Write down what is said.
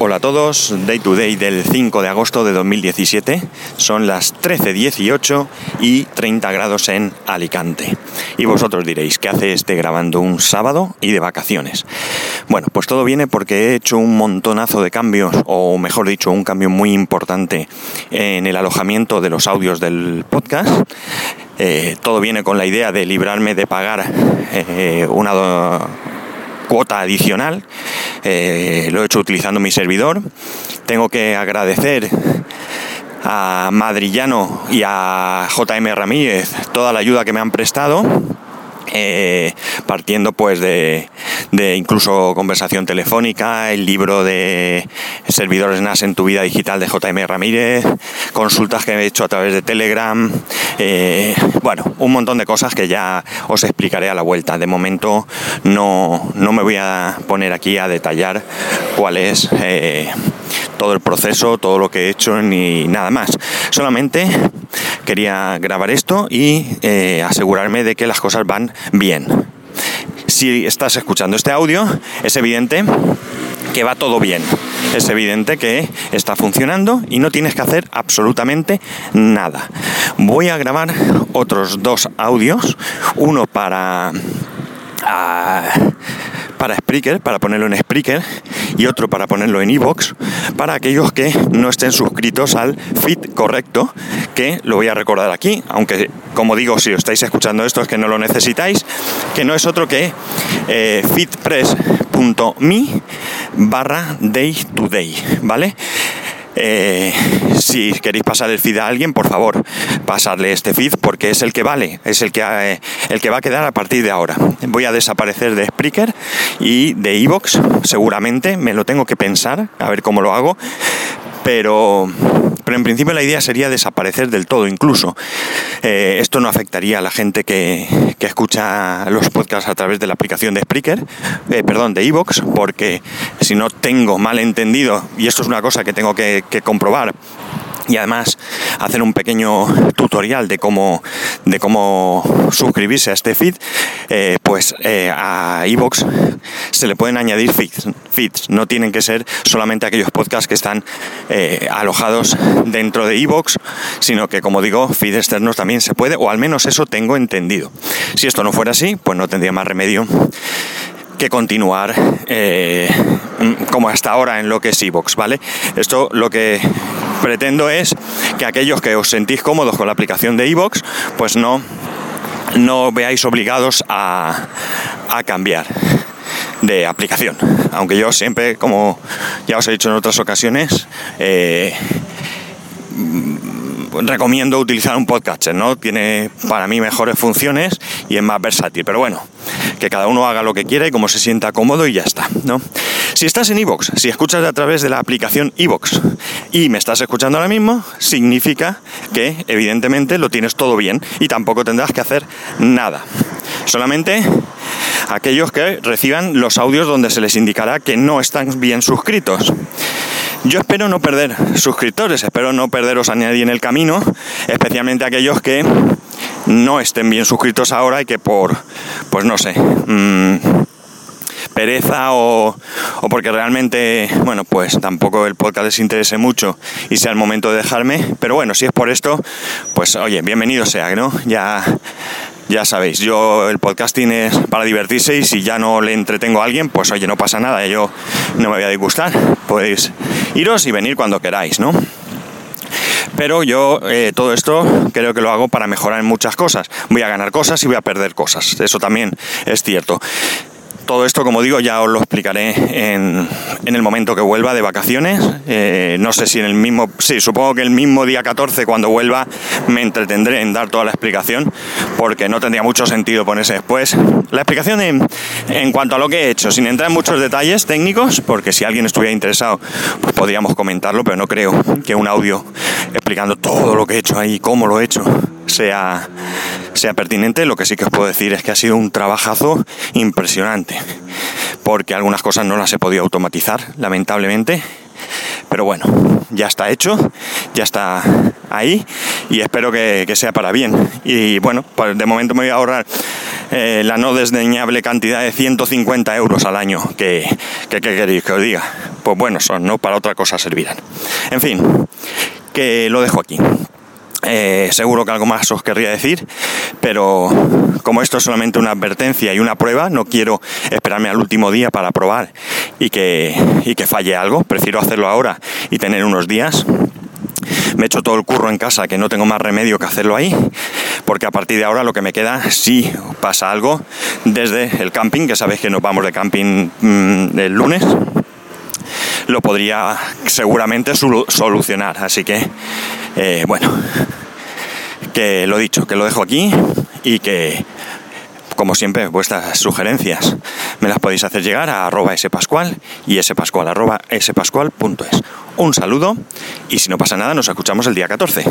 Hola a todos, Day to Day del 5 de agosto de 2017. Son las 13.18 y 30 grados en Alicante. Y vosotros diréis, ¿qué hace este grabando un sábado y de vacaciones? Bueno, pues todo viene porque he hecho un montonazo de cambios, o mejor dicho, un cambio muy importante en el alojamiento de los audios del podcast. Eh, todo viene con la idea de librarme de pagar eh, una cuota adicional. Eh, lo he hecho utilizando mi servidor. Tengo que agradecer a Madrillano y a JM Ramírez toda la ayuda que me han prestado. Eh, partiendo pues de, de, incluso conversación telefónica, el libro de servidores NAS en tu vida digital de JM Ramírez, consultas que he hecho a través de Telegram, eh, bueno, un montón de cosas que ya os explicaré a la vuelta. De momento no, no me voy a poner aquí a detallar cuál es eh, todo el proceso, todo lo que he hecho ni nada más. Solamente quería grabar esto y eh, asegurarme de que las cosas van bien. Si estás escuchando este audio, es evidente que va todo bien. Es evidente que está funcionando y no tienes que hacer absolutamente nada. Voy a grabar otros dos audios, uno para... Ah, para Spreaker, para ponerlo en Spreaker, y otro para ponerlo en iVoox, para aquellos que no estén suscritos al feed correcto, que lo voy a recordar aquí, aunque como digo, si os estáis escuchando esto es que no lo necesitáis, que no es otro que eh, feedpress.me barra day to day, ¿vale? Eh, si queréis pasar el feed a alguien, por favor, pasarle este feed porque es el que vale, es el que, eh, el que va a quedar a partir de ahora. Voy a desaparecer de Spreaker y de Evox, seguramente, me lo tengo que pensar, a ver cómo lo hago, pero, pero en principio la idea sería desaparecer del todo incluso. Eh, esto no afectaría a la gente que, que, escucha los podcasts a través de la aplicación de Spreaker, eh, perdón, de Evox, porque si no tengo mal entendido, y esto es una cosa que tengo que, que comprobar, y además hacer un pequeño tutorial de cómo, de cómo suscribirse a este feed, eh, pues eh, a iVoox se le pueden añadir feeds, feeds, no tienen que ser solamente aquellos podcasts que están eh, alojados dentro de iVoox, sino que como digo, feeds externos también se puede, o al menos eso tengo entendido. Si esto no fuera así, pues no tendría más remedio que continuar como hasta ahora en lo que es iVoox, ¿vale? Esto lo que pretendo es que aquellos que os sentís cómodos con la aplicación de iVoox, pues no, no veáis obligados a, a cambiar de aplicación. Aunque yo siempre, como ya os he dicho en otras ocasiones, eh, recomiendo utilizar un podcatcher, ¿no? Tiene para mí mejores funciones y es más versátil. Pero bueno, que cada uno haga lo que quiera y como se sienta cómodo y ya está, ¿no? Si estás en iVoox, si escuchas a través de la aplicación iVoox y me estás escuchando ahora mismo, significa que evidentemente lo tienes todo bien y tampoco tendrás que hacer nada. Solamente aquellos que reciban los audios donde se les indicará que no están bien suscritos. Yo espero no perder suscriptores, espero no perderos a nadie en el camino, especialmente aquellos que no estén bien suscritos ahora y que por, pues no sé, mmm, pereza o, o, porque realmente, bueno, pues tampoco el podcast les interese mucho y sea el momento de dejarme. Pero bueno, si es por esto, pues oye, bienvenido sea, ¿no? Ya ya sabéis, yo el podcasting es para divertirse y si ya no le entretengo a alguien, pues oye, no pasa nada, yo no me voy a disgustar. Podéis iros y venir cuando queráis, ¿no? Pero yo eh, todo esto creo que lo hago para mejorar en muchas cosas. Voy a ganar cosas y voy a perder cosas. Eso también es cierto todo esto, como digo, ya os lo explicaré en, el momento que vuelva de vacaciones. Eh, no sé si en el mismo, sí, supongo que el mismo día 14, cuando vuelva, me entretendré en dar toda la explicación, porque no tendría mucho sentido ponerse después. La explicación en, en cuanto a lo que he hecho, sin entrar en muchos detalles técnicos, porque si alguien estuviera interesado, pues podríamos comentarlo, pero no creo que un audio explicando todo lo que he hecho ahí, cómo lo he hecho, sea, sea pertinente. Lo que sí que os puedo decir es que ha sido un trabajazo impresionante, porque algunas cosas no las he podido automatizar, lamentablemente. Pero bueno, ya está hecho, ya está ahí y espero que, sea para bien. Y bueno, pues de momento me voy a ahorrar eh, la no desdeñable cantidad de 150 euros al año. Que, que, queréis que os diga? Pues bueno, son, no para otra cosa servirán. En fin, que lo dejo aquí. Eh, seguro que algo más os querría decir, pero como esto es solamente una advertencia y una prueba, no quiero esperarme al último día para probar y que, y que falle algo. Prefiero hacerlo ahora y tener unos días me he hecho todo el curro en casa, que no tengo más remedio que hacerlo ahí, porque a partir de ahora lo que me queda, si pasa algo, desde el camping, que sabéis que nos vamos de camping mm, el lunes, lo podría seguramente solucionar. Así que, eh, bueno, que lo dicho, que lo dejo aquí y que como siempre, vuestras sugerencias me las podéis hacer llegar a arroba spascual y spascual arroba spascual.es. Un saludo y si no pasa nada nos escuchamos el día 14.